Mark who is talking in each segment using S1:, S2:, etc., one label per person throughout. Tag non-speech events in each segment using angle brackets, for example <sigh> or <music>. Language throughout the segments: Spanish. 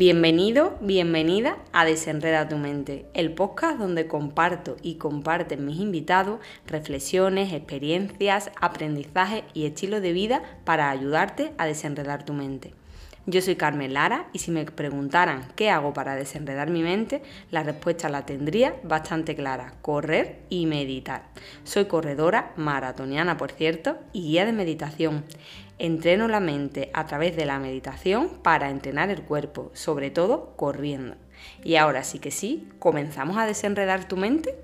S1: Bienvenido, bienvenida a Desenreda tu mente, el podcast donde comparto y comparten mis invitados reflexiones, experiencias, aprendizaje y estilo de vida para ayudarte a desenredar tu mente. Yo soy Carmen Lara y si me preguntaran qué hago para desenredar mi mente, la respuesta la tendría bastante clara, correr y meditar. Soy corredora, maratoniana por cierto, y guía de meditación. Entreno la mente a través de la meditación para entrenar el cuerpo, sobre todo corriendo. Y ahora sí que sí, ¿comenzamos a desenredar tu mente?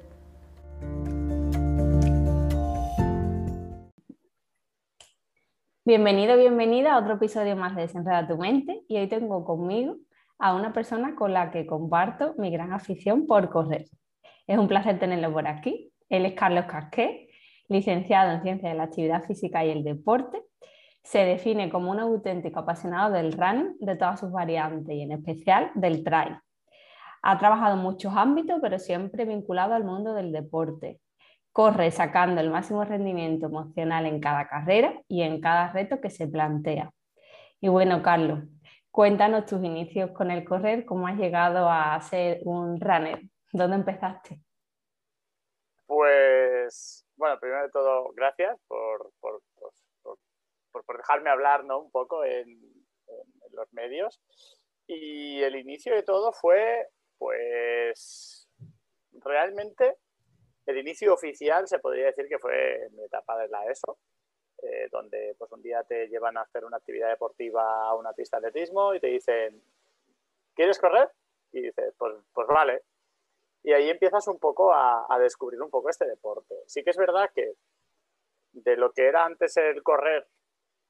S1: Bienvenido, bienvenida a otro episodio más de Desenreda tu mente y hoy tengo conmigo a una persona con la que comparto mi gran afición por correr. Es un placer tenerlo por aquí. Él es Carlos Casqué, licenciado en Ciencias de la Actividad Física y el Deporte se define como un auténtico apasionado del running de todas sus variantes y en especial del trail. Ha trabajado en muchos ámbitos, pero siempre vinculado al mundo del deporte. Corre sacando el máximo rendimiento emocional en cada carrera y en cada reto que se plantea. Y bueno, Carlos, cuéntanos tus inicios con el correr, cómo has llegado a ser un runner, ¿dónde empezaste?
S2: Pues, bueno, primero de todo, gracias por, por por, dejarme hablar ¿no? un poco en, los medios. Y el inicio de todo fue, pues, realmente el inicio oficial se podría decir que fue mi etapa de la ESO, eh, donde pues un día te llevan a hacer una actividad deportiva a una pista de atletismo y te dicen, ¿quieres correr? Y dices, pues, pues vale. Y ahí empiezas un poco a, a, descubrir un poco este deporte. Sí que es verdad que de lo que era antes el correr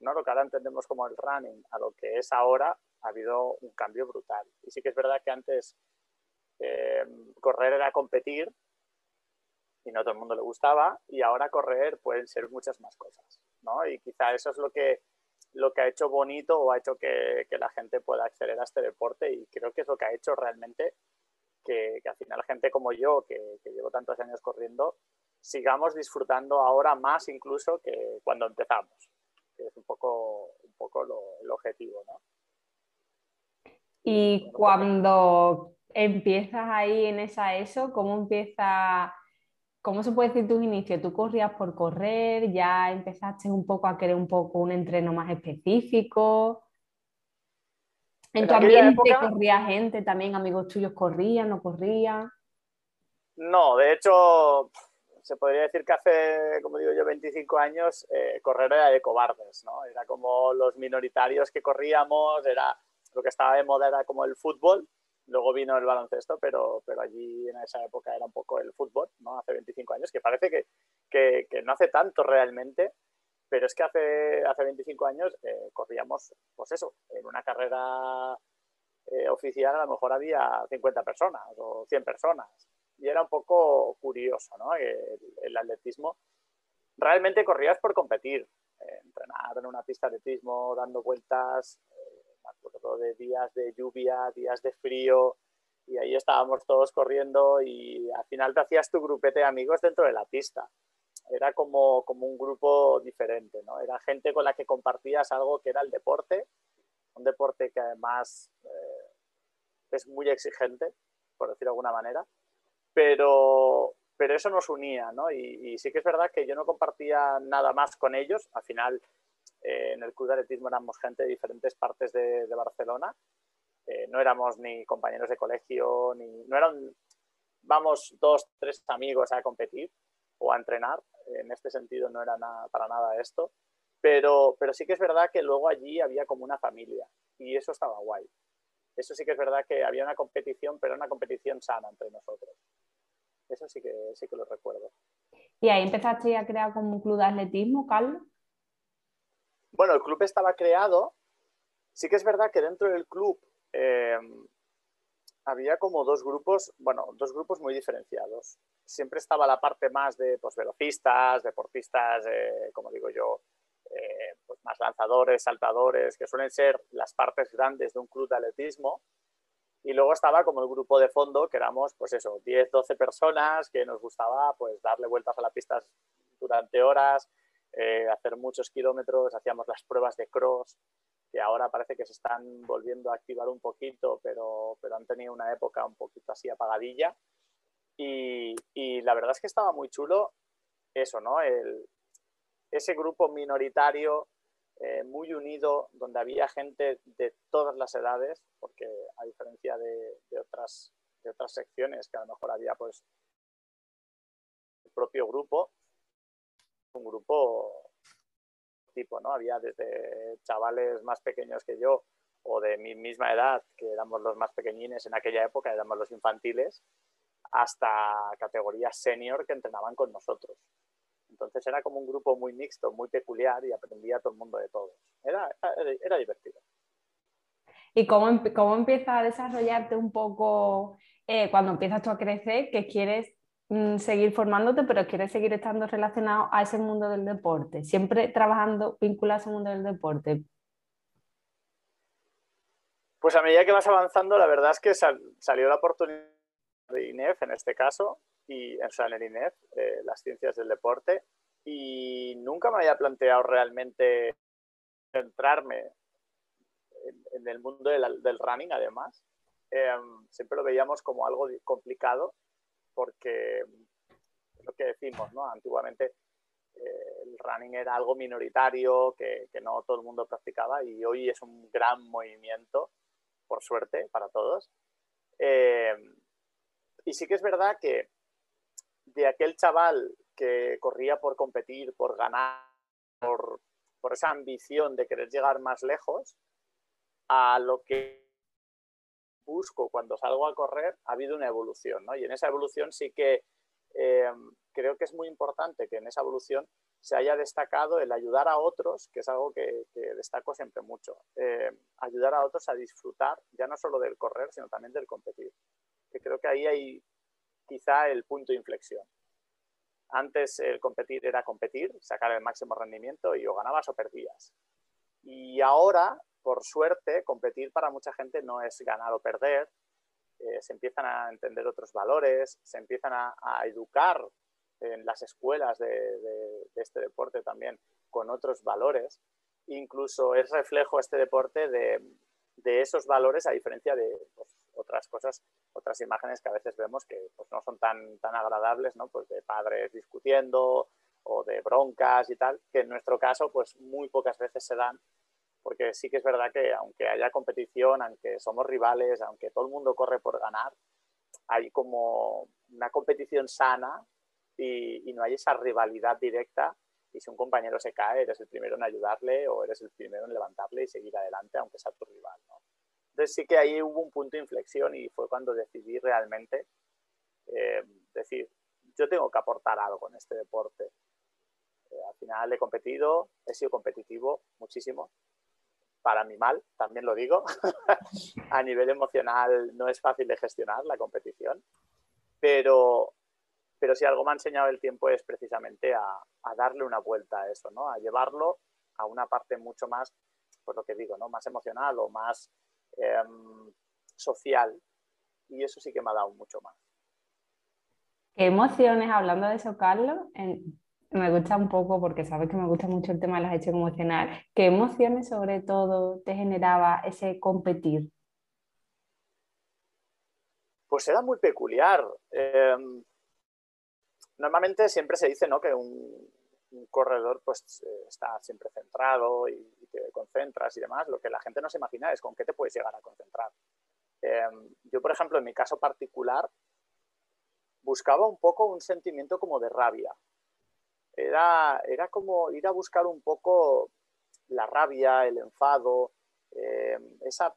S2: ¿no? lo que ahora entendemos como el running a lo que es ahora, ha habido un cambio brutal. Y sí que es verdad que antes eh, correr era competir y no todo el mundo le gustaba, y ahora correr pueden ser muchas más cosas. ¿no? Y quizá eso es lo que, lo que ha hecho bonito o ha hecho que, la gente pueda acceder a este deporte y creo que es lo que ha hecho realmente que, al final gente como yo, que, que llevo tantos años corriendo, sigamos disfrutando ahora más incluso que cuando empezamos que es un poco, un poco el objetivo, ¿no?
S1: Y cuando empiezas ahí en esa ESO, ¿cómo empieza, cómo se puede decir tus inicios? ¿Tú corrías por correr? ¿Ya empezaste un poco a querer un poco un entreno más específico? ¿En, tu ambiente corría gente también? ¿Amigos tuyos corrían, no corrían?
S2: No, de hecho, se podría decir que hace, como digo yo, 25 años, eh, correr era de cobardes, ¿no? Era como los minoritarios que corríamos, era lo que estaba de moda era como el fútbol, luego vino el baloncesto, pero, pero allí en esa época era un poco el fútbol, ¿no? Hace 25 años, que parece que, que, que no hace tanto realmente, pero es que hace, hace 25 años eh, corríamos, pues eso, en una carrera eh, oficial a lo mejor había 50 personas o 100 personas y era un poco curioso, ¿no? El, atletismo. Realmente corrías por competir, eh, entrenar en una pista de atletismo, dando vueltas, eh, me acuerdo de días de lluvia, días de frío, y ahí estábamos todos corriendo y al final te hacías tu grupete de amigos dentro de la pista. Era como, como un grupo diferente, ¿no? Era gente con la que compartías algo que era el deporte, un deporte que además eh, es muy exigente, por decirlo de alguna manera, pero, pero eso nos unía, ¿no? Y, sí que es verdad que yo no compartía nada más con ellos. Al final, eh, en el club de atletismo éramos gente de diferentes partes de, Barcelona. Eh, no éramos ni compañeros de colegio, ni no eran, vamos, dos, tres amigos a competir o a entrenar. En este sentido no era nada, para nada esto. Pero, pero sí que es verdad que luego allí había como una familia y eso estaba guay. Eso sí que es verdad que había una competición, pero una competición sana entre nosotros. Eso sí que, sí que lo recuerdo.
S1: ¿Y ahí empezaste a crear como un club de atletismo, Carlos?
S2: Bueno, el club estaba creado. Sí que es verdad que dentro del club eh, había como dos grupos, bueno, dos grupos muy diferenciados. Siempre estaba la parte más de pues, velocistas, deportistas, eh, como digo yo, eh, pues, más lanzadores, saltadores, que suelen ser las partes grandes de un club de atletismo. Y luego estaba como el grupo de fondo, que éramos, pues eso, 10, 12 personas que nos gustaba pues darle vueltas a las pistas durante horas, eh, hacer muchos kilómetros, hacíamos las pruebas de cross, que ahora parece que se están volviendo a activar un poquito, pero, pero han tenido una época un poquito así apagadilla. Y, y la verdad es que estaba muy chulo eso, ¿no? El, ese grupo minoritario eh, muy unido, donde había gente de todas las edades, porque a diferencia de, otras, de otras secciones que a lo mejor había pues el propio grupo, un grupo tipo, ¿no? Había desde chavales más pequeños que yo o de mi misma edad, que éramos los más pequeñines en aquella época, éramos los infantiles, hasta categorías senior que entrenaban con nosotros. Entonces era como un grupo muy mixto, muy peculiar y aprendía todo el mundo de todos. Era, era, divertido.
S1: ¿Y cómo, cómo empieza a desarrollarte un poco eh, cuando empiezas tú a crecer, que quieres mm, seguir formándote, pero quieres seguir estando relacionado a ese mundo del deporte? Siempre trabajando vinculado a ese mundo del deporte.
S2: Pues a medida que vas avanzando, la verdad es que salió la oportunidad de INEF en este caso, y, o sea, en el INEF, eh, las ciencias del deporte, y nunca me había planteado realmente centrarme en, el mundo del, running, además. Em, siempre lo veíamos como algo complicado, porque lo que decimos, ¿no? Antiguamente eh, el running era algo minoritario que, que, no todo el mundo practicaba y hoy es un gran movimiento, por suerte, para todos. Em, y sí que es verdad que de aquel chaval que corría por competir, por ganar, por, esa ambición de querer llegar más lejos, a lo que busco cuando salgo a correr, ha habido una evolución, ¿no? Y en esa evolución sí que eh, creo que es muy importante que en esa evolución se haya destacado el ayudar a otros, que es algo que, destaco siempre mucho, eh, ayudar a otros a disfrutar ya no solo del correr, sino también del competir. Que creo que ahí hay quizá el punto de inflexión. Antes el competir era competir, sacar el máximo rendimiento y o ganabas o perdías. Y ahora, por suerte, competir para mucha gente no es ganar o perder. Eh, se empiezan a entender otros valores, se empiezan a, educar en las escuelas de, este deporte también con otros valores. Incluso es reflejo este deporte de, esos valores a diferencia de pues, otras cosas, otras imágenes que a veces vemos que pues, no son tan, tan agradables, ¿no? Pues de padres discutiendo o de broncas y tal, que en nuestro caso pues muy pocas veces se dan, porque sí que es verdad que aunque haya competición, aunque somos rivales, aunque todo el mundo corre por ganar, hay como una competición sana y, no hay esa rivalidad directa y si un compañero se cae, eres el primero en ayudarle o eres el primero en levantarle y seguir adelante, aunque sea tu rival. ¿no? Entonces sí que ahí hubo un punto de inflexión y fue cuando decidí realmente eh, decir, yo tengo que aportar algo en este deporte. Eh, al final he competido, he sido competitivo muchísimo, para mi mal, también lo digo. <laughs> a nivel emocional no es fácil de gestionar la competición, pero, pero si algo me ha enseñado el tiempo es precisamente a, darle una vuelta a eso, ¿no? a llevarlo a una parte mucho más, pues lo que digo, ¿no? más emocional o más Em, social y eso sí que me ha dado mucho más.
S1: ¿Qué emociones, hablando de eso, Carlos? me gusta un poco porque sabes que me gusta mucho el tema de la gestión emocional. ¿Qué emociones sobre todo te generaba ese competir?
S2: Pues era muy peculiar. Em, normalmente siempre se dice ¿no? que un, un corredor pues eh, está siempre centrado y, te concentras y demás, lo que la gente no se imagina es con qué te puedes llegar a concentrar. Em, yo, por ejemplo, en mi caso particular, buscaba un poco un sentimiento como de rabia. Era, era como ir a buscar un poco la rabia, el enfado, em, esa...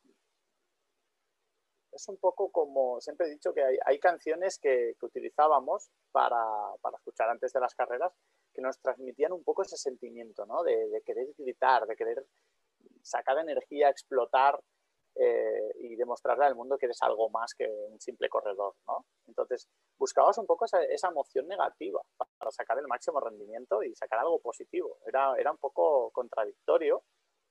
S2: Es un poco como, siempre he dicho que hay, canciones que, utilizábamos para, para escuchar antes de las carreras que nos transmitían un poco ese sentimiento, ¿no? De, querer gritar, de querer sacar energía, explotar eh, y demostrarle al mundo que eres algo más que un simple corredor, ¿no? Entonces, buscabas un poco esa, emoción negativa para sacar el máximo rendimiento y sacar algo positivo. Era, era un poco contradictorio,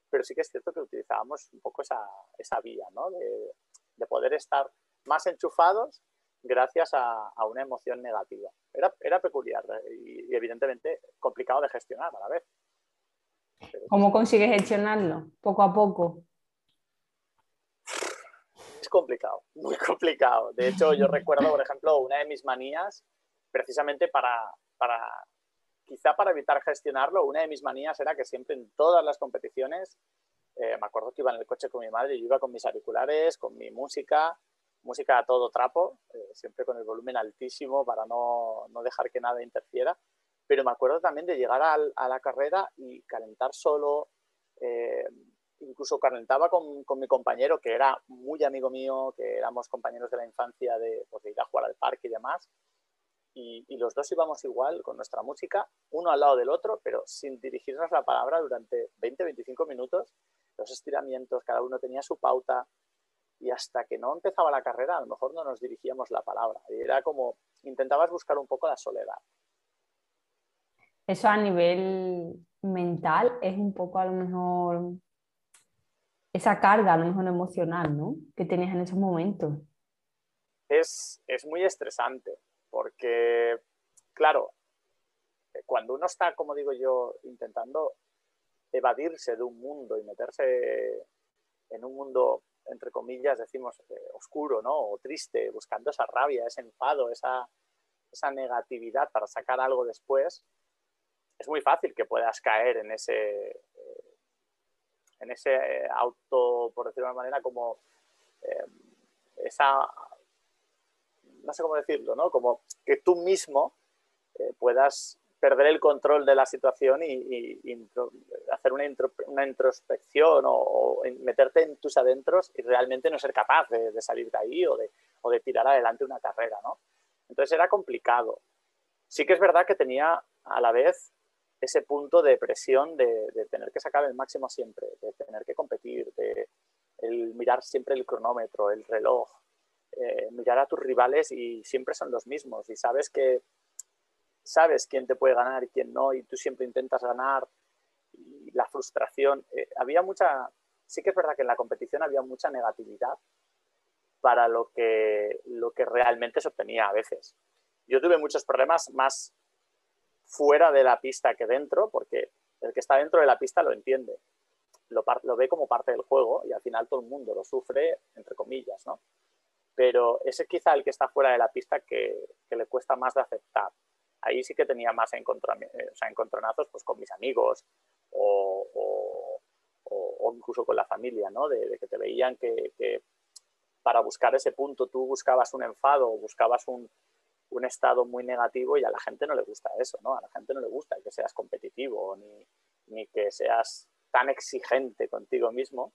S2: pero sí que es cierto que utilizábamos un poco esa, esa vía, ¿no? De, de poder estar más enchufados gracias a, una emoción negativa. Era, era peculiar y, evidentemente complicado de gestionar a la vez.
S1: ¿Cómo consigues gestionarlo? Poco a poco.
S2: Es complicado, muy complicado. De hecho, yo recuerdo, por ejemplo, una de mis manías, precisamente para, para, quizá para evitar gestionarlo, una de mis manías era que siempre en todas las competiciones, eh, me acuerdo que iba en el coche con mi madre, y yo iba con mis auriculares, con mi música, música a todo trapo, eh, siempre con el volumen altísimo para no, no, dejar que nada interfiera. Pero me acuerdo también de llegar a la carrera y calentar solo, eh, incluso calentaba con, con, mi compañero, que era muy amigo mío, que éramos compañeros de la infancia de, pues, de ir a jugar al parque y demás. Y, y, los dos íbamos igual con nuestra música, uno al lado del otro, pero sin dirigirnos la palabra durante 20-25 minutos. Los estiramientos, cada uno tenía su pauta, y hasta que no empezaba la carrera a lo mejor no nos dirigíamos la palabra. Y era como, intentabas buscar un poco la soledad.
S1: Eso a nivel mental es un poco a lo mejor esa carga, a lo mejor emocional, ¿no? Que tenías en esos momentos.
S2: Es, es muy estresante porque, claro, cuando uno está, como digo yo, intentando evadirse de un mundo y meterse en un mundo entre comillas, decimos eh, oscuro, ¿no? O triste, buscando esa rabia, ese enfado, esa, esa negatividad para sacar algo después, es muy fácil que puedas caer en ese, eh, en ese eh, auto, por decirlo de una manera, como esa, no sé cómo decirlo, ¿no? Como que tú mismo puedas perder el control de la situación y, hacer una, introspección o, meterte en tus adentros y realmente no ser capaz de, salir de ahí o de, tirar adelante una carrera, ¿no? Entonces era complicado. Sí que es verdad que tenía a la vez ese punto de presión de, tener que sacar el máximo siempre, de tener que competir, de mirar siempre el cronómetro, el reloj, eh, mirar a tus rivales y siempre son los mismos y sabes que sabes quién te puede ganar y quién no, y tú siempre intentas ganar, la frustración. Eh, había mucha, sí que es verdad que en la competición había mucha negatividad para lo que, lo que realmente se obtenía a veces. Yo tuve muchos problemas más fuera de la pista que dentro, porque el que está dentro de la pista lo entiende, lo, ve como parte del juego y al final todo el mundo lo sufre, entre comillas, ¿no? Pero ese es quizá el que está fuera de la pista que, que le cuesta más de aceptar ahí sí que tenía más eh, encontronazos pues, con mis amigos o, incluso con la familia, ¿no? De, que te veían que, para buscar ese punto tú buscabas un enfado o buscabas un, estado muy negativo y a la gente no le gusta eso, ¿no? A la gente no le gusta que seas competitivo ni, que seas tan exigente contigo mismo.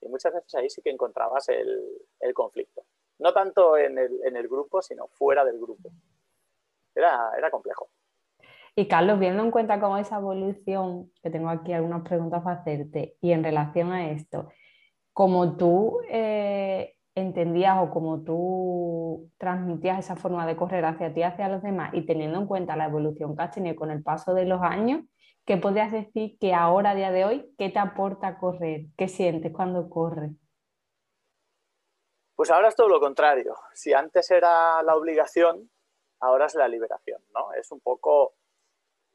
S2: Y muchas veces ahí sí que encontrabas el, conflicto. No tanto en el grupo, sino fuera del grupo era, complejo.
S1: Y Carlos, viendo en cuenta cómo esa evolución, que tengo aquí algunas preguntas para hacerte, y en relación a esto, como tú eh, entendías o como tú transmitías esa forma de correr hacia ti, hacia los demás, y teniendo en cuenta la evolución que has tenido con el paso de los años, ¿qué podrías decir que ahora, a día de hoy, qué te aporta correr? ¿Qué sientes cuando corres?
S2: Pues ahora es todo lo contrario. Si antes era la obligación, ahora es la liberación, ¿no? Es un poco,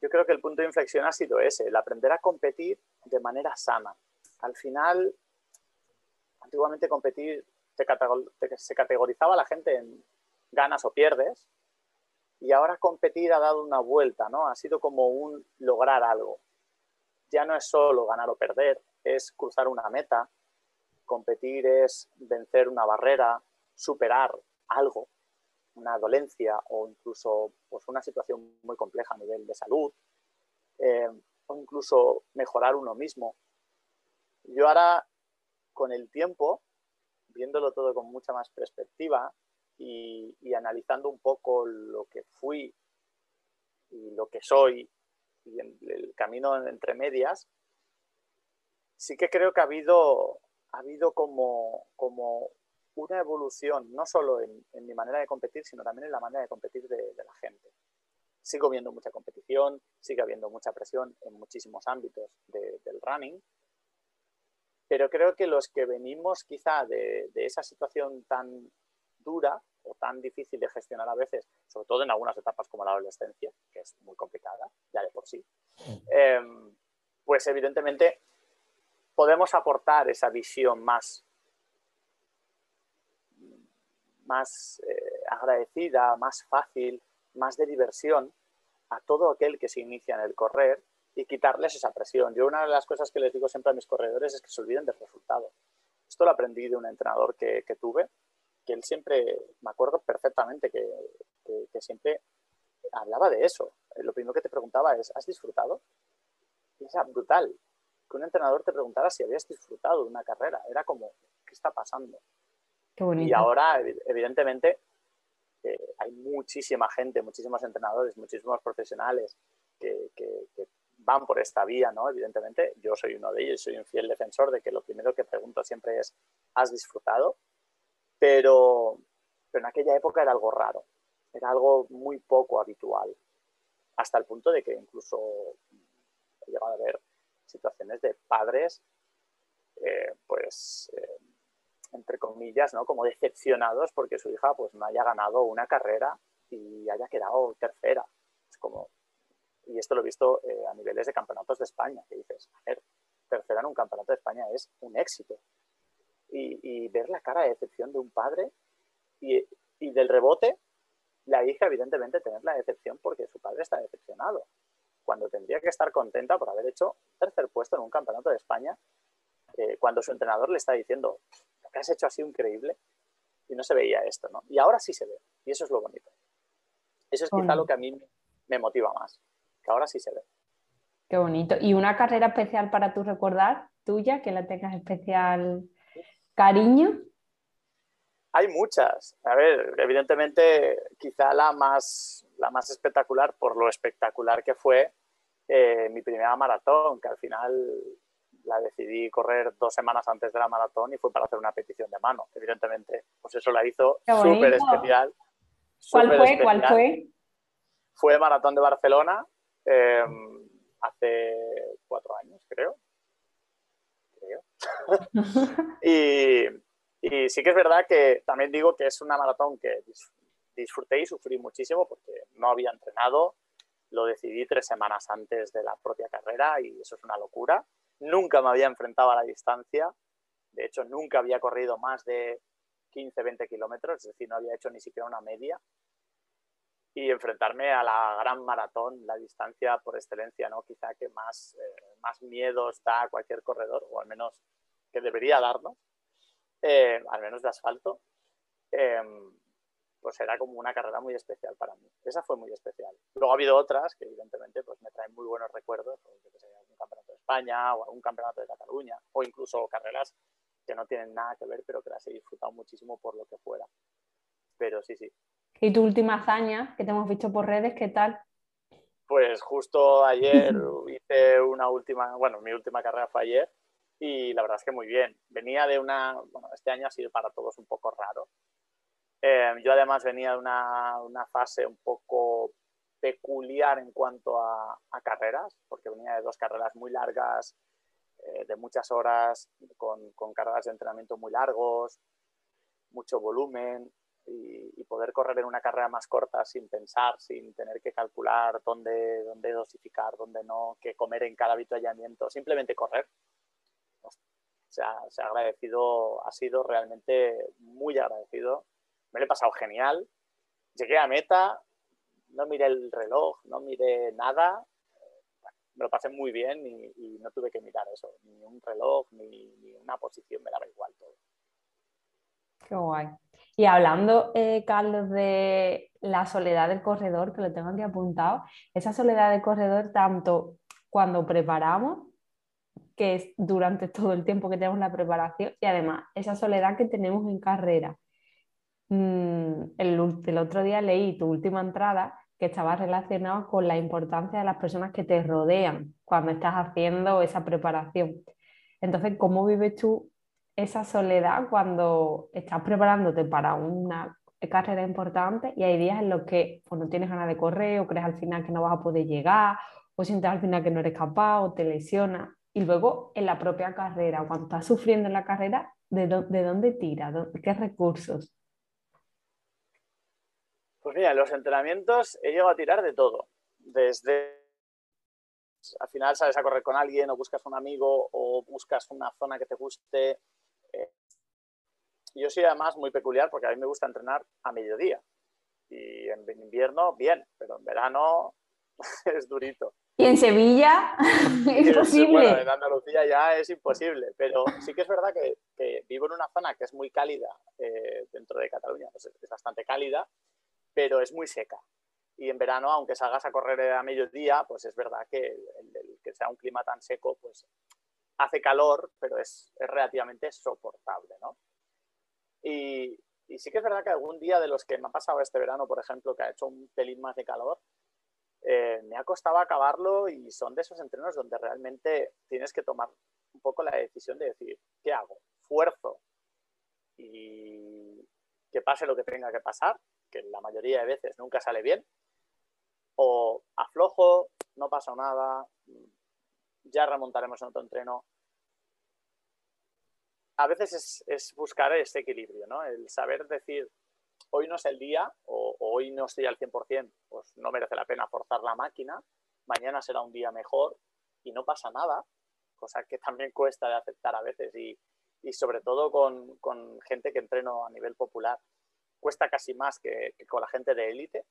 S2: yo creo que el punto de inflexión ha sido ese, el aprender a competir de manera sana. Al final, antiguamente competir se categorizaba la gente en ganas o pierdes, y ahora competir ha dado una vuelta, ¿no? Ha sido como un lograr algo. Ya no es solo ganar o perder, es cruzar una meta, competir es vencer una barrera, superar algo una dolencia o incluso pues, una situación muy compleja a nivel de salud, eh, o incluso mejorar uno mismo. Yo ahora, con el tiempo, viéndolo todo con mucha más perspectiva y, analizando un poco lo que fui y lo que soy y el camino entre medias, sí que creo que ha habido, ha habido como, como una evolución, no solo en, mi manera de competir, sino también en la manera de competir de, la gente. Sigo viendo mucha competición, sigue habiendo mucha presión en muchísimos ámbitos del running, pero creo que los que venimos quizá de, esa situación tan dura o tan difícil de gestionar a veces, sobre todo en algunas etapas como la adolescencia, que es muy complicada ya de por sí, em, pues evidentemente podemos aportar esa visión más, más eh, agradecida, más fácil, más de diversión a todo aquel que se inicia en el correr y quitarles esa presión. Yo una de las cosas que les digo siempre a mis corredores es que se olviden del resultado. Esto lo aprendí de un entrenador que, tuve, que él siempre, me acuerdo perfectamente que, que, siempre hablaba de eso. Lo primero que te preguntaba es, ¿has disfrutado? Y era brutal que un entrenador te preguntara si habías disfrutado de una carrera. Era como, ¿qué está pasando? Y ahora, evidentemente, eh, hay muchísima gente, muchísimos entrenadores, muchísimos profesionales que, van por esta vía, ¿no? Evidentemente, yo soy uno de ellos, soy un fiel defensor de que lo primero que pregunto siempre es, ¿has disfrutado? Pero, pero en aquella época era algo raro, era algo muy poco habitual, hasta el punto de que incluso he llegado a ver situaciones de padres, eh, pues, eh, entre comillas, ¿no? Como decepcionados porque su hija pues no haya ganado una carrera y haya quedado tercera. Es como, y esto lo he visto eh, a niveles de campeonatos de España, que dices, a ver, tercera en un campeonato de España es un éxito. Y, ver la cara de decepción de un padre y, del rebote, la hija evidentemente tener la decepción porque su padre está decepcionado, cuando tendría que estar contenta por haber hecho tercer puesto en un campeonato de España, eh, cuando su entrenador le está diciendo, que has hecho ha sido increíble, y no se veía esto, ¿no? Y ahora sí se ve, y eso es lo bonito. Eso es quizá lo que a mí me motiva más que ahora sí se ve.
S1: Qué bonito. ¿Y una carrera especial para tú recordar, tuya, que la tengas especial cariño?
S2: Hay muchas. A ver, evidentemente, quizá la más, la más espectacular, por lo espectacular que fue eh, mi primera maratón, que al final la decidí correr dos semanas antes de la maratón y fue para hacer una petición de mano. Evidentemente, pues eso la hizo súper especial.
S1: ¿Cuál fue? ¿Cuál fue?
S2: Fue Maratón de Barcelona, Em, hace cuatro años, creo. <laughs> y, sí que es verdad que también digo que es una maratón que disfruté y sufrí muchísimo porque no había entrenado, lo decidí tres semanas antes de la propia carrera y eso es una locura. Nunca me había enfrentado a la distancia, de hecho nunca había corrido más de 15, 20 kilómetros, es decir, no había hecho ni siquiera una media. Y enfrentarme a la gran maratón, la distancia por excelencia, ¿no? Quizá que más, eh, más miedos da a cualquier corredor, o al menos que debería darnos, eh, al menos de asfalto, em, pues era como una carrera muy especial para mí. Esa fue muy especial. Luego ha habido otras que evidentemente pues me traen muy buenos recuerdos, como que sea un campeonato de España o algún campeonato de Cataluña, o incluso carreras que no tienen nada que ver, pero que las he disfrutado muchísimo por lo que fuera. Pero sí, sí,
S1: ¿Y tu última hazaña que te hemos visto por redes, qué tal?
S2: Pues justo ayer <laughs> hice una última, bueno, mi última carrera fue ayer y la verdad es que muy bien. Venía de una, bueno, este año ha sido para todos un poco raro. Eh, yo además venía de una, una, fase un poco peculiar en cuanto a, carreras, porque venía de dos carreras muy largas, eh, de muchas horas, con, con carreras de entrenamiento muy largos, mucho volumen, y, poder correr en una carrera más corta sin pensar, sin tener que calcular dónde, dónde dosificar, dónde no, qué comer en cada avituallamiento, simplemente correr. se, ha, se ha agradecido, ha sido realmente muy agradecido. Me lo he pasado genial. Llegué a meta, no miré el reloj, no miré nada. me lo pasé muy bien y, no tuve que mirar eso, ni un reloj, ni, ni una posición, me daba igual todo.
S1: Qué guay. Y hablando, eh, Carlos, de la soledad del corredor, que lo tengo aquí apuntado, esa soledad del corredor tanto cuando preparamos, que es durante todo el tiempo que tenemos la preparación, y además esa soledad que tenemos en carrera. Mm, el, otro día leí tu última entrada que estaba relacionada con la importancia de las personas que te rodean cuando estás haciendo esa preparación. Entonces, ¿cómo vives tú esa soledad cuando estás preparándote para una carrera importante y hay días en los que cuando tienes ganas de correr o crees al final que no vas a poder llegar o sientes al final que no eres capaz o te lesionas. Y luego en la propia carrera, cuando estás sufriendo en la carrera, ¿de, de dónde tira? ¿Qué recursos?
S2: Pues mira, en los entrenamientos he llegado a tirar de todo. Desde al final sales a correr con alguien o buscas un amigo o buscas una zona que te guste. Eh, yo soy además muy peculiar porque a mí me gusta entrenar a mediodía. Y en invierno, bien, pero en verano <laughs> es durito.
S1: Y en Sevilla <laughs> es imposible.
S2: en Andalucía ya es imposible, pero sí que es verdad que, vivo en una zona que es muy cálida eh, dentro de Cataluña, pues es bastante cálida, pero es muy seca. Y en verano, aunque salgas a correr a mediodía, pues es verdad que el, que sea un clima tan seco, pues hace calor, pero es, es relativamente soportable, ¿no? Y, y sí que es verdad que algún día de los que me ha pasado este verano, por ejemplo, que ha hecho un pelín más de calor, eh, me ha costado acabarlo y son de esos entrenos donde realmente tienes que tomar un poco la decisión de decir, ¿qué hago? ¿Fuerzo? Y que pase lo que tenga que pasar, que la mayoría de veces nunca sale bien, o aflojo, no pasa nada, ya remontaremos en otro entreno. A veces es, es buscar ese equilibrio, ¿no? El saber decir, hoy no es el día o, hoy no estoy al 100%, pues no merece la pena forzar la máquina, mañana será un día mejor y no pasa nada, cosa que también cuesta de aceptar a veces y, sobre todo con, gente que entreno a nivel popular, cuesta casi más que, con la gente de élite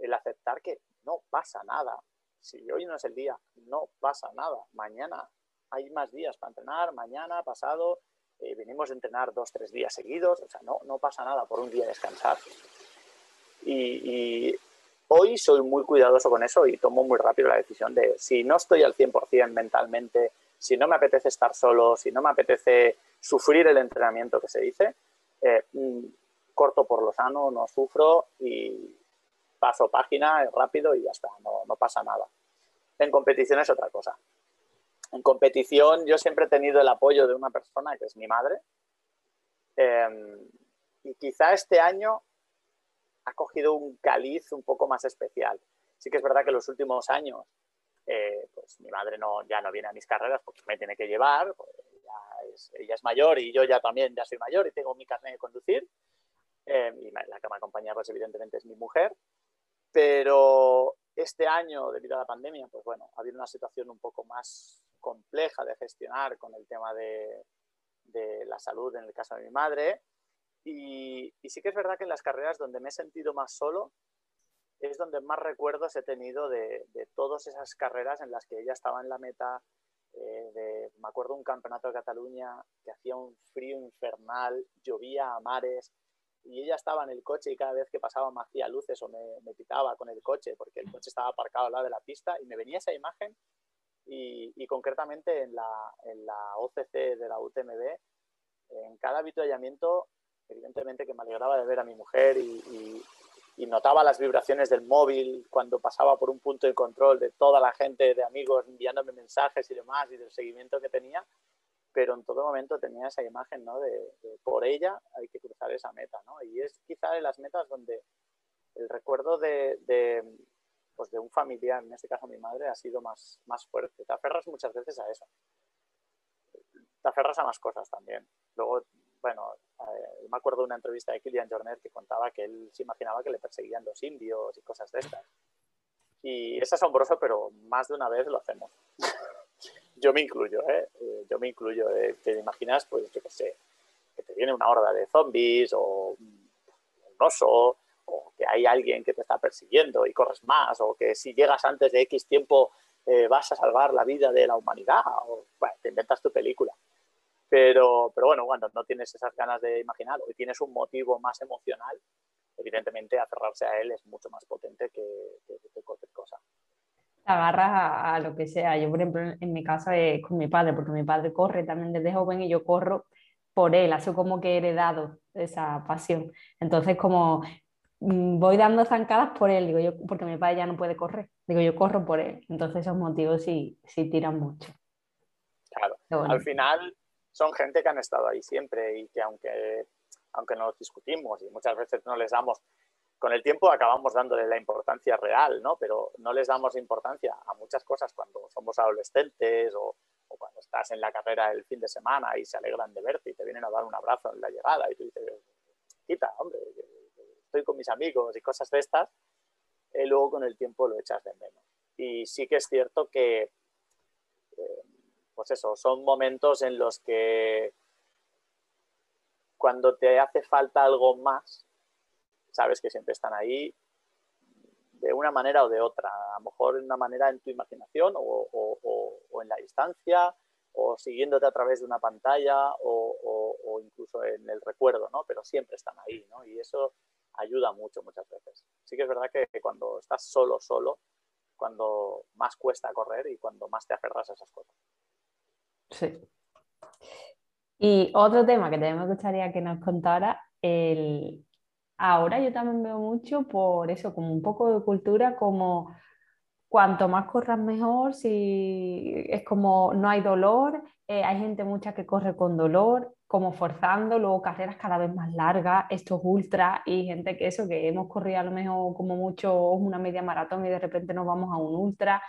S2: el aceptar que no pasa nada. Si hoy no es el día, no pasa nada. Mañana hay más días para entrenar, mañana, pasado, eh, venimos a entrenar dos, tres días seguidos, o sea, no, no pasa nada por un día descansar. Y, hoy soy muy cuidadoso con eso y tomo muy rápido la decisión de si no estoy al 100% mentalmente, si no me apetece estar solo, si no me apetece sufrir el entrenamiento que se dice, eh, mm, corto por lo sano, no sufro y paso página rápido y ya está, no, no pasa nada. En competición es otra cosa en competición yo siempre he tenido el apoyo de una persona que es mi madre. Em, y quizá este año ha cogido un caliz un poco más especial. Sí que es verdad que los últimos años, eh, pues mi madre no, ya no viene a mis carreras porque me tiene que llevar, pues ella es mayor y yo ya también ya soy mayor y tengo mi carnet de conducir. Em, y la que me acompaña, pues evidentemente es mi mujer. Pero este año, debido a la pandemia, pues bueno, ha habido una situación un poco más compleja de gestionar con el tema de, la salud en el caso de mi madre. Y, sí que es verdad que en las carreras donde me he sentido más solo es donde más recuerdos he tenido de, todas esas carreras en las que ella estaba en la meta. Eh, me acuerdo un campeonato de Cataluña que hacía un frío infernal, llovía a mares y ella estaba en el coche y cada vez que pasaba me hacía luces o me, me pitaba con el coche porque el coche estaba aparcado al lado de la pista y me venía esa imagen y, concretamente en la, en la, OCC de la UTMB, en cada avituallamiento, evidentemente que me alegraba de ver a mi mujer y, notaba las vibraciones del móvil cuando pasaba por un punto de control de toda la gente, de amigos enviándome mensajes y demás y del seguimiento que tenía, pero en todo momento tenía esa imagen ¿no? de, por ella hay que cruzar esa meta. ¿no? Y es quizá de las metas donde el recuerdo de, pues de un familiar, en este caso mi madre, ha sido más, más fuerte. Te aferras muchas veces a eso. Te aferras a más cosas también. Luego, bueno, eh, me acuerdo de una entrevista de Kilian Jornet que contaba que él se imaginaba que le perseguían los indios y cosas de estas. Y es asombroso, pero más de una vez lo hacemos. <laughs> yo me incluyo, ¿eh? Yo me incluyo. ¿eh? Te imaginas, pues, yo qué sé, que te viene una horda de zombies o un oso o que hay alguien que te está persiguiendo y corres más, o que si llegas antes de X tiempo eh, vas a salvar la vida de la humanidad, o te inventas tu película. Pero, pero bueno, cuando no tienes esas ganas de imaginar o tienes un motivo más emocional, evidentemente aferrarse a él es mucho más potente que, cualquier cosa.
S1: Te agarras a, lo que sea. Yo, por ejemplo, en mi caso es con mi padre, porque mi padre corre también desde joven y yo corro por él, así como que he heredado esa pasión. Entonces, como Mm, voy dando zancadas por él, digo yo, porque mi padre ya no puede correr, digo yo corro por él, entonces esos motivos sí, sí tiran mucho.
S2: Claro, al final son gente que han estado ahí siempre y que aunque, aunque nos discutimos y muchas veces no les damos, con el tiempo acabamos dándole la importancia real, ¿no? Pero no les damos importancia a muchas cosas cuando somos adolescentes o, cuando estás en la carrera el fin de semana y se alegran de verte y te vienen a dar un abrazo en la llegada y tú dices, quita, hombre, estoy con mis amigos y cosas de estas, y eh, luego con el tiempo lo echas de menos. Y sí que es cierto que pues eso, son momentos en los que cuando te hace falta algo más, sabes que siempre están ahí de una manera o de otra. A lo mejor en una manera en tu imaginación o, en la distancia o siguiéndote a través de una pantalla o, incluso en el recuerdo, ¿no? Pero siempre están ahí, ¿no? Y eso ayuda mucho muchas veces. Sí que es verdad que cuando estás solo, solo, cuando más cuesta correr y cuando más te aferras a esas cosas.
S1: Sí. Y otro tema que también me gustaría que nos contara, el, Ahora yo también veo mucho por eso, como un poco de cultura, como cuanto más corras mejor, si es como no hay dolor, eh, hay gente mucha que corre con dolor, como forzando, luego carreras cada vez más largas, estos ultra y gente que eso, que hemos corrido a lo mejor como mucho una media maratón y de repente nos vamos a un ultra,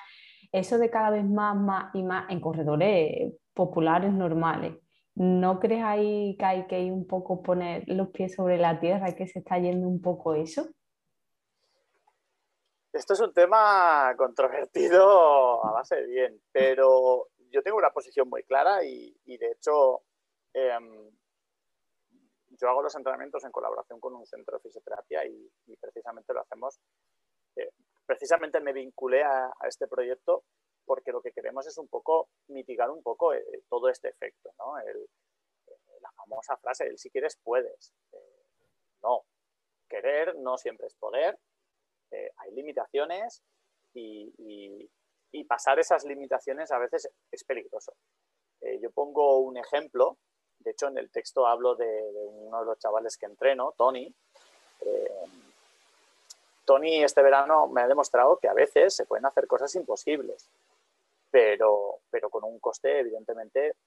S1: eso de cada vez más, más y más en corredores populares normales. ¿No crees ahí que hay que ir un poco poner los pies sobre la tierra que se está yendo un poco eso?
S2: Esto es un tema controvertido a base de bien, pero yo tengo una posición muy clara y, de hecho em, yo hago los entrenamientos en colaboración con un centro de fisioterapia y, precisamente lo hacemos. Eh, precisamente me vinculé a, este proyecto porque lo que queremos es un poco mitigar un poco eh, todo este efecto, ¿no? Eh, la famosa frase, el si quieres puedes. Eh, no, querer no siempre es poder, hay limitaciones y, pasar esas limitaciones a veces es peligroso. yo pongo un ejemplo, de hecho en el texto hablo de uno de los chavales que entreno, Tony. Tony este verano me ha demostrado que a veces se pueden hacer cosas imposibles pero, pero con un coste evidentemente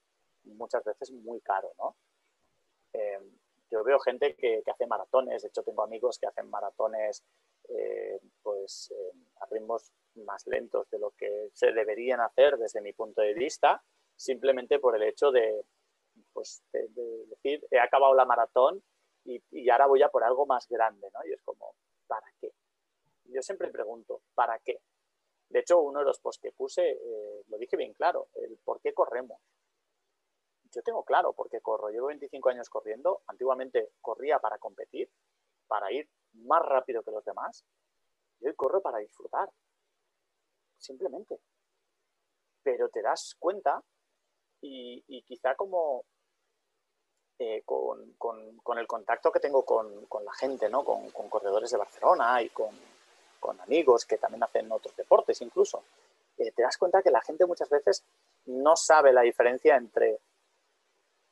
S2: muchas veces muy caro, ¿no? Eh, yo veo gente que, hace maratones, de hecho tengo amigos que hacen maratones eh, pues, a ritmos más lentos de lo que se deberían hacer desde mi punto de vista, simplemente por el hecho de, pues, decir, he acabado la maratón y, y, ahora voy a por algo más grande, ¿no? Y es como, ¿para qué? Yo siempre pregunto, ¿para qué? De hecho, uno de los posts que puse eh, lo dije bien claro, el por qué corremos. Yo tengo claro por qué corro. Llevo 25 años corriendo. Antiguamente corría para competir, para ir más rápido que los demás. Y hoy corro para disfrutar. Simplemente. Pero te das cuenta y, quizá como eh, con, el contacto que tengo con, la gente, ¿no? con corredores de Barcelona y con, con amigos que también hacen otros deportes incluso, eh, te das cuenta que la gente muchas veces no sabe la diferencia entre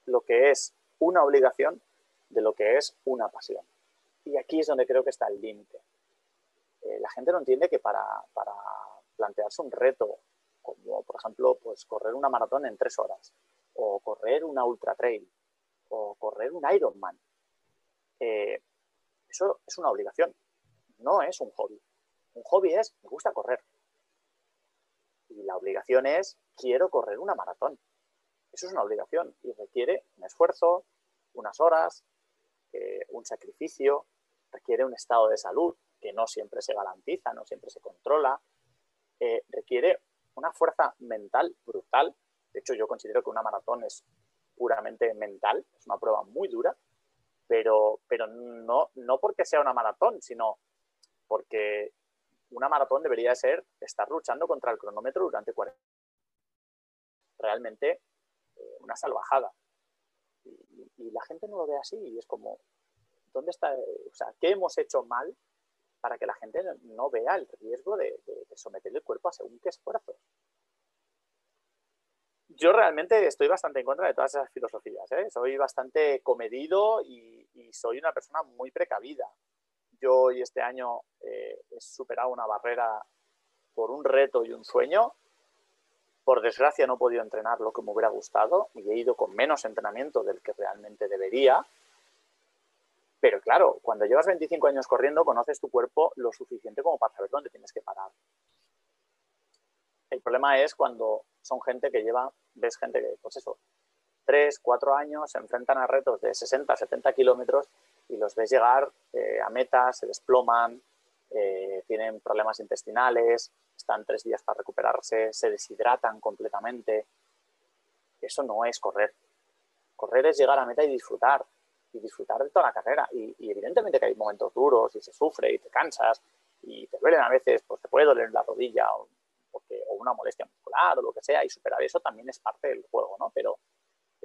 S2: lo que es una obligación de lo que es una pasión. Y aquí es donde creo que está el límite. Eh, la gente no entiende que para, plantearse un reto, como por ejemplo pues, correr una maratón en tres horas, o correr una ultra trail, o correr un Ironman, eh, eso es una obligación, no es un hobby. Un hobby es, me gusta correr. Y la obligación es, quiero correr una maratón. Eso es una obligación y requiere un esfuerzo, unas horas, eh, un sacrificio, requiere un estado de salud que no siempre se garantiza, no siempre se controla, eh, requiere una fuerza mental brutal. De hecho, yo considero que una maratón es puramente mental, es una prueba muy dura, pero, pero no, no porque sea una maratón, sino porque una maratón debería ser estar luchando contra el cronómetro durante 40 Realmente eh, una salvajada. Y, la gente no lo ve así y es como, ¿dónde está? O sea, ¿qué hemos hecho mal para que la gente no vea el riesgo de, someter el cuerpo a según qué esfuerzos? Yo realmente estoy bastante en contra de todas esas filosofías. ¿eh? Soy bastante comedido y soy una persona muy precavida yo hoy este año eh, he superado una barrera por un reto y un sueño. Por desgracia no he podido entrenar lo que me hubiera gustado y he ido con menos entrenamiento del que realmente debería. Pero claro, cuando llevas 25 años corriendo, conoces tu cuerpo lo suficiente como para saber dónde tienes que parar. El problema es cuando son gente que lleva, ves gente que, pues eso, 3, 4 años, se enfrentan a retos de 60, 70 kilómetros y los ves llegar eh, a meta, se desploman, eh, tienen problemas intestinales, están tres días para recuperarse, se deshidratan completamente. eso no es correr. Correr es llegar a meta y disfrutar, y disfrutar de toda la carrera. Y, evidentemente que hay momentos duros y se sufre y te cansas y te duelen a veces, pues te puede doler la rodilla o, una molestia muscular o lo que sea y superar eso también es parte del juego, ¿no? Pero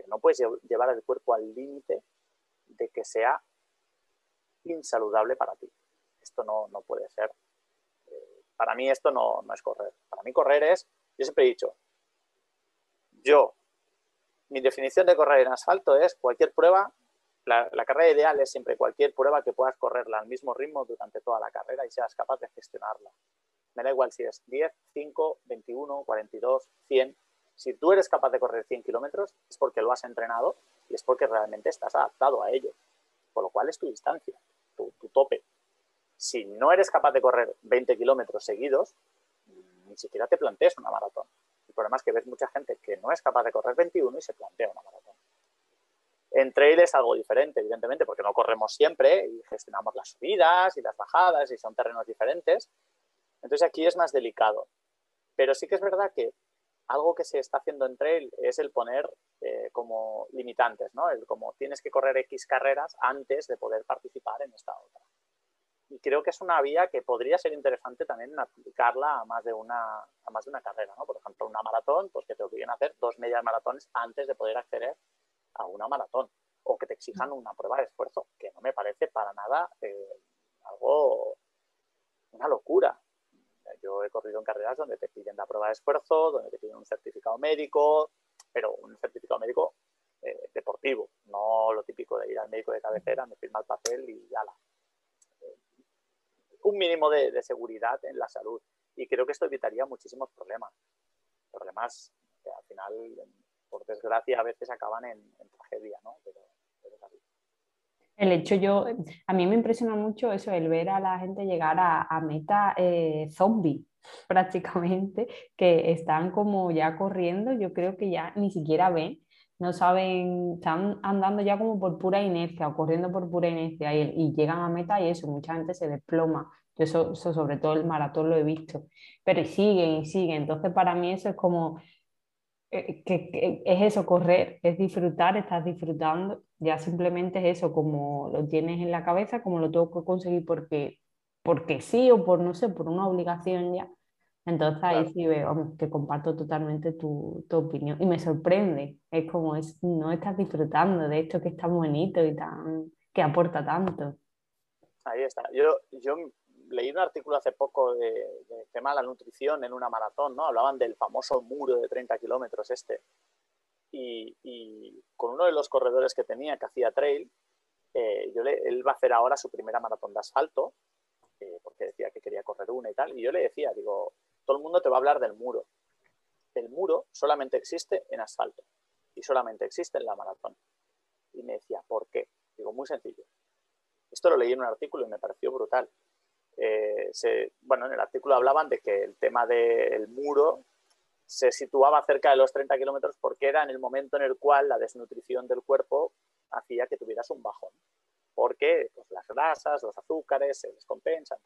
S2: no puedes llevar el cuerpo al límite de que sea insaludable para ti. Esto no, no puede ser. Eh, para mí esto no, no es correr. Para mí correr es, yo siempre he dicho, yo, mi definición de correr en asfalto es cualquier prueba, la, carrera ideal es siempre cualquier prueba que puedas correrla al mismo ritmo durante toda la carrera y seas capaz de gestionarla. Me da igual si es 10, 5, 21, 42, 100. Si tú eres capaz de correr 100 kilómetros es porque lo has entrenado y es porque realmente estás adaptado a ello. Por lo cual es tu distancia, tope. Si no eres capaz de correr 20 kilómetros seguidos, ni siquiera te plantees una maratón problema es que ves mucha gente que no es capaz de correr 21 y se plantea una maratón. En trail es algo diferente, evidentemente, porque no corremos siempre y gestionamos las subidas y las bajadas y son terrenos diferentes. Entonces aquí es más delicado. Pero sí que es verdad que algo que se está haciendo en trail es el poner eh, como limitantes, ¿no? El como tienes que correr X carreras antes de poder participar en esta otra y creo que es una vía que podría ser interesante también aplicarla a más de una, a más de una carrera, ¿no? Por ejemplo, una maratón, pues que te obliguen a hacer dos medias maratones antes de poder acceder a una maratón o que te exijan una prueba de esfuerzo, que no me parece para nada eh, algo, una locura. Yo he corrido en carreras donde te piden la prueba de esfuerzo, donde te piden un certificado médico, pero un certificado médico eh, deportivo, no lo típico de ir al médico de cabecera, me firma el papel y ya la un mínimo de, seguridad en la salud. Y creo que esto evitaría muchísimos problemas. Problemas que al final, por desgracia, a veces acaban en, tragedia, ¿no? Pero,
S1: El hecho yo, a mí me impresiona mucho eso, el ver a la gente llegar a, meta eh, zombie <laughs> prácticamente, que están como ya corriendo, yo creo que ya ni siquiera ven, no saben, están andando ya como por pura inercia o corriendo por pura inercia y, llegan a meta y eso, mucha gente se desploma. Yo eso, sobre todo el maratón lo he visto, pero siguen y siguen. Entonces para mí eso es como, eh, que, es eso, correr, es disfrutar, estás disfrutando, ya simplemente es eso, como lo tienes en la cabeza, como lo tengo que conseguir porque, porque sí o por, no sé, por una obligación ya entonces ahí sí veo que comparto totalmente tu, opinión y me sorprende, es como es, no estás disfrutando de esto que es tan bonito y tan, que aporta tanto.
S2: Ahí está. Yo, yo leí un artículo hace poco de, de, tema la nutrición en una maratón, ¿no? Hablaban del famoso muro de 30 kilómetros este. Y, con uno de los corredores que tenía, que hacía trail, eh, yo él va a hacer ahora su primera maratón de asfalto, eh, porque decía que quería correr una y tal, y yo le decía, digo, todo el mundo te va a hablar del muro. El muro solamente existe en asfalto y solamente existe en la maratón. Y me decía, ¿por qué? Digo, muy sencillo. Esto lo leí en un artículo y me pareció brutal. Eh, bueno, en el artículo hablaban de que el tema del muro se situaba cerca de los 30 kilómetros porque era en el momento en el cual la desnutrición del cuerpo hacía que tuvieras un bajón. Porque pues, las grasas, los azúcares se descompensan.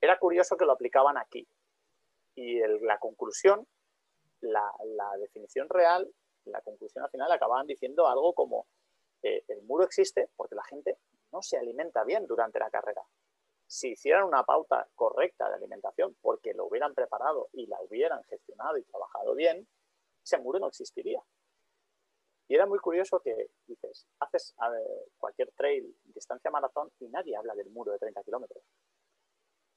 S2: Era curioso que lo aplicaban aquí. Y la conclusión, la, definición real, la conclusión al final acababan diciendo algo como eh, el muro existe porque la gente no se alimenta bien durante la carrera. Si hicieran una pauta correcta de alimentación porque lo hubieran preparado y la hubieran gestionado y trabajado bien, ese muro no existiría. Y era muy curioso que dices, haces cualquier trail, distancia maratón y nadie habla del muro de 30 kilómetros.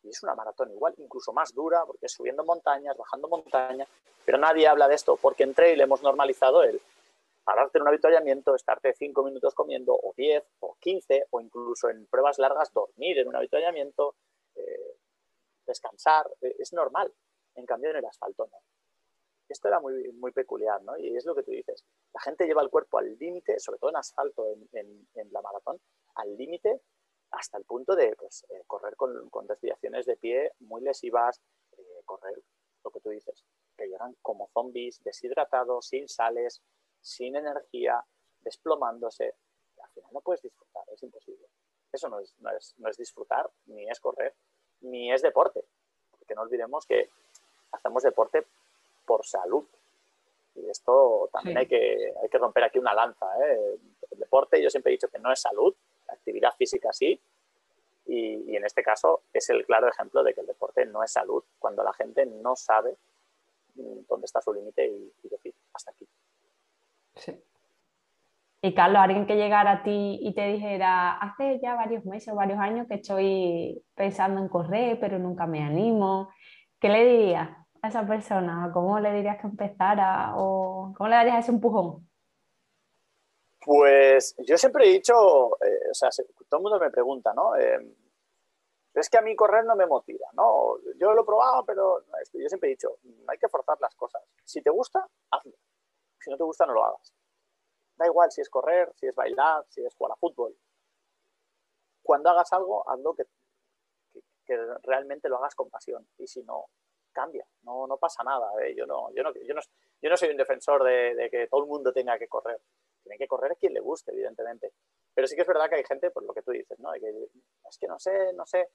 S2: Y es una maratón igual, incluso más dura, porque es subiendo montañas, bajando montañas, pero nadie habla de esto, porque en trail hemos normalizado el pararte en un avituallamiento, estarte cinco minutos comiendo, o diez, o quince, o incluso en pruebas largas, dormir en un avituallamiento, eh, descansar, eh, es normal. En cambio, en el asfalto no. Esto era muy, peculiar, ¿no? Y es lo que tú dices. La gente lleva el cuerpo al límite, sobre todo en asfalto, en, la maratón, al límite hasta el punto de pues, eh, correr con, desviaciones de pie muy lesivas, correr lo que tú dices, que llegan como zombies, deshidratados, sin sales, sin energía, desplomándose. al final no puedes disfrutar, es imposible. Eso no es, no es, no es disfrutar, ni es correr, ni es deporte. Porque no olvidemos que hacemos deporte por salud. Y esto también hay, que, hay que romper aquí una lanza. ¿eh? El deporte, yo siempre he dicho que no es salud, la actividad física sí, y, en este caso es el claro ejemplo de que el deporte no es salud cuando la gente no sabe mm, dónde está su límite y, y decir hasta aquí.
S1: Sí. Y Carlos, alguien que llegara a ti y te dijera, hace ya varios meses o varios años que estoy pensando en correr, pero nunca me animo, ¿qué le dirías a esa persona? ¿Cómo le dirías que empezara? ¿O cómo le darías ese empujón?
S2: Pues yo siempre he dicho, eh, o sea, todo el mundo me pregunta, ¿no? Eh, es que a mí correr no me motiva, ¿no? Yo lo he probado, pero yo siempre he dicho, no hay que forzar las cosas. Si te gusta, hazlo. Si no te gusta, no lo hagas. Da igual si es correr, si es bailar, si es jugar a fútbol. Cuando hagas algo, hazlo que, que, realmente lo hagas con pasión. Y si no, cambia. No, no pasa nada. ¿eh? Yo, no, yo, no, yo, no, yo, no, soy un defensor de, que todo el mundo tenga que correr. Tiene que correr quien le guste, evidentemente. Pero sí que es verdad que hay gente, por lo que tú dices, ¿no? es que no sé, no sé.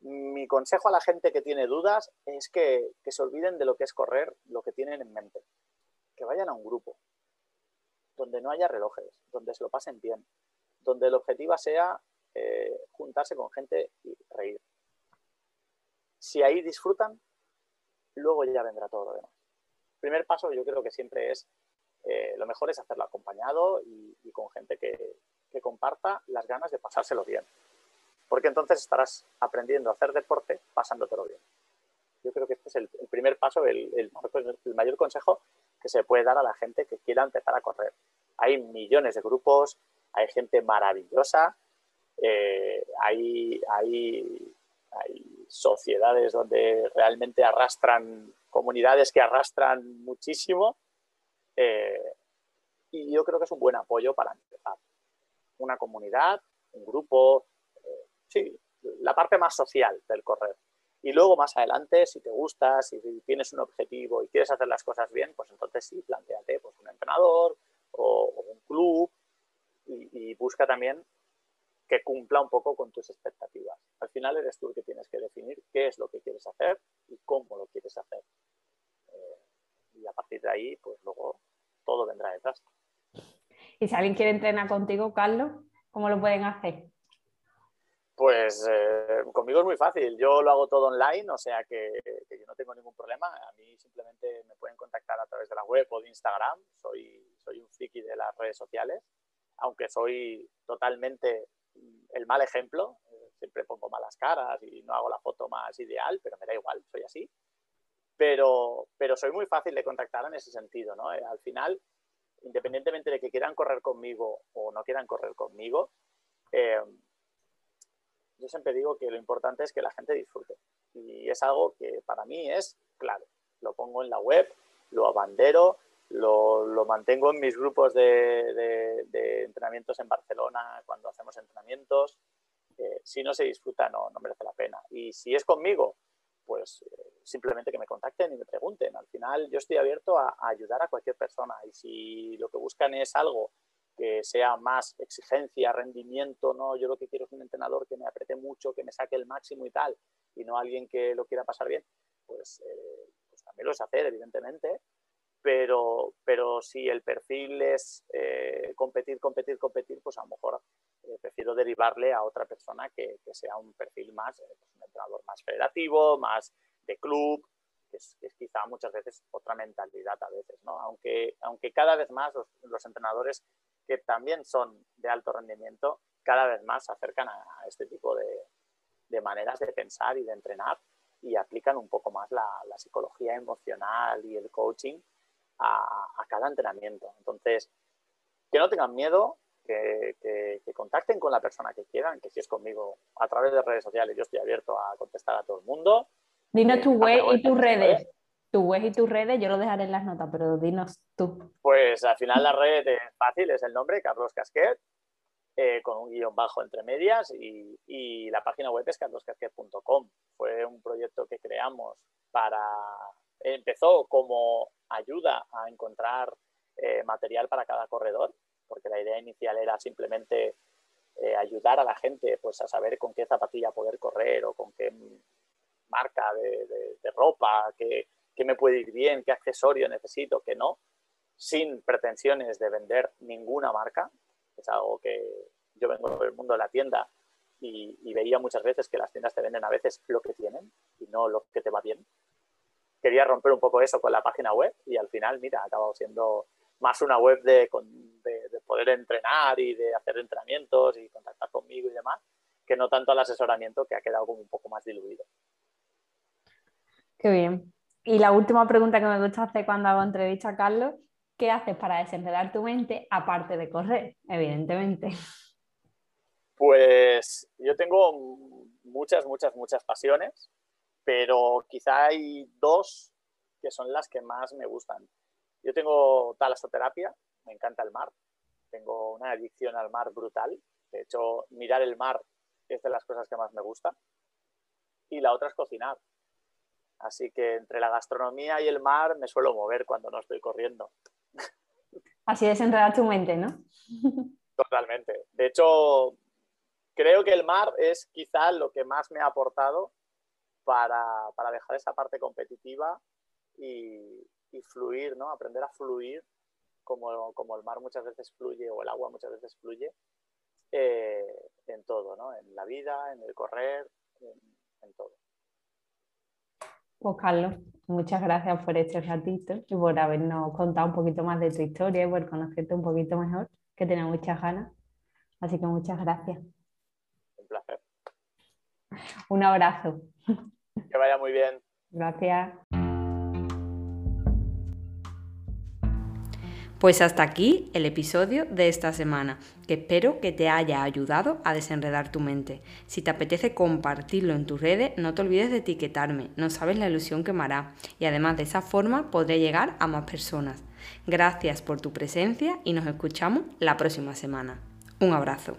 S2: Mi consejo a la gente que tiene dudas es que, que se olviden de lo que es correr, lo que tienen en mente. Que vayan a un grupo, donde no haya relojes, donde se lo pasen bien, donde el objetivo sea eh, juntarse con gente y reír. Si ahí disfrutan, luego ya vendrá todo lo demás. El primer paso yo creo que siempre es, eh, lo mejor es hacerlo acompañado y, con gente que, comparta las ganas de pasárselo bien. Porque entonces estarás aprendiendo a hacer deporte pasándotelo bien. Yo creo que este es el, primer paso, el mayor consejo que se puede dar a la gente que quiera empezar a correr. Hay millones de grupos, hay gente maravillosa, eh, hay, hay, sociedades donde realmente arrastran, comunidades que arrastran muchísimo. Eh, y yo creo que es un buen apoyo para empezar. Una comunidad, un grupo, eh, sí, la parte más social del correr. Y luego más adelante, si te gusta, si tienes un objetivo y quieres hacer las cosas bien, pues entonces sí, planteate pues, un entrenador o, un club y, busca también que cumpla un poco con tus expectativas. Al final eres tú el que tienes que definir qué es lo que quieres hacer y cómo lo quieres hacer. Eh, y a partir de ahí, pues luego todo vendrá detrás.
S1: Y si alguien quiere entrenar contigo, Carlos, ¿cómo lo pueden hacer?
S2: Pues eh, conmigo es muy fácil. Yo lo hago todo online, o sea que, yo no tengo ningún problema. A mí simplemente me pueden contactar a través de la web o de Instagram. Soy, soy un friki de las redes sociales, aunque soy totalmente el mal ejemplo. Siempre pongo malas caras y no hago la foto más ideal, pero me da igual, soy así. Pero, pero soy muy fácil de contactar en ese sentido. ¿no? Eh, al final, independientemente de que quieran correr conmigo o no quieran correr conmigo, eh, yo siempre digo que lo importante es que la gente disfrute. Y es algo que para mí es claro. Lo pongo en la web, lo abandero, lo, mantengo en mis grupos de, entrenamientos en Barcelona cuando hacemos entrenamientos. Si no se disfruta, no, no merece la pena. Y si es conmigo, pues eh, simplemente que me contacten y me pregunten. Al final yo estoy abierto a, ayudar a cualquier persona y si lo que buscan es algo que sea más exigencia, rendimiento, ¿no? Yo lo que quiero es un entrenador que me apriete mucho, que me saque el máximo y tal, y no alguien que lo quiera pasar bien, pues, eh, pues también lo es hacer, evidentemente, pero, pero si el perfil es eh, competir, competir, competir, pues a lo mejor eh, prefiero derivarle a otra persona que, que sea un perfil más, pues un entrenador más federativo, más de club, que es, quizá muchas veces otra mentalidad a veces, ¿no? Aunque, aunque cada vez más los entrenadores que también son de alto rendimiento, cada vez más se acercan a este tipo de, maneras de pensar y de entrenar y aplican un poco más la, psicología emocional y el coaching a, cada entrenamiento. Entonces, que no tengan miedo, que, contacten con la persona que quieran, que si es conmigo a través de redes sociales, yo estoy abierto a contestar a todo el mundo.
S1: Dinos tu web y tus redes tu web y tus redes, yo lo dejaré en las notas, pero dinos tú.
S2: Pues al final la red es fácil, es el nombre, Carlos Casquet, eh, con un guion bajo entre medias y, la página web es carloscasquet.com. Fue un proyecto que creamos para... Empezó como ayuda a encontrar eh, material para cada corredor, porque la idea inicial era simplemente eh, ayudar a la gente pues, a saber con qué zapatilla poder correr o con qué marca de, de ropa, que qué me puede ir bien, qué accesorio necesito, qué no. sin pretensiones de vender ninguna marca. Es algo que yo vengo del mundo de la tienda y, y, veía muchas veces que las tiendas te venden a veces lo que tienen y no lo que te va bien. Quería romper un poco eso con la página web y al final, mira, ha acabado siendo más una web de, de, poder entrenar y de hacer entrenamientos y contactar conmigo y demás, que no tanto al asesoramiento que ha quedado como un poco más diluido.
S1: Qué bien. Y la última pregunta que me gusta hacer cuando hago entrevista a Carlos ¿qué haces para desenredar tu mente aparte de correr, evidentemente?
S2: Pues yo tengo muchas, muchas, muchas pasiones, pero quizá hay dos que son las que más me gustan. Yo tengo talasoterapia, me encanta el mar, tengo una adicción al mar brutal, de hecho mirar el mar es de las cosas que más me gusta. Y la otra es cocinar. Así que entre la gastronomía y el mar me suelo mover cuando no estoy corriendo.
S1: Así desenredar tu mente, ¿no?
S2: Totalmente. De hecho, creo que el mar es quizá lo que más me ha aportado para, dejar esa parte competitiva y, fluir, ¿no? Aprender a fluir como, como, el mar muchas veces fluye o el agua muchas veces fluye eh, en todo, ¿no? En la vida, en el correr, en todo.
S1: Pues Carlos, muchas gracias por este ratito y por habernos contado un poquito más de tu historia y por conocerte un poquito mejor, que tenía muchas ganas. Así que muchas gracias.
S2: Un placer.
S1: Un abrazo.
S2: Que vaya muy bien.
S1: Gracias.
S3: Pues hasta aquí el episodio de esta semana, que espero que te haya ayudado a desenredar tu mente. Si te apetece compartirlo en tus redes, no te olvides de etiquetarme, no sabes la ilusión que me hará y además de esa forma podré llegar a más personas. Gracias por tu presencia y nos escuchamos la próxima semana. Un abrazo.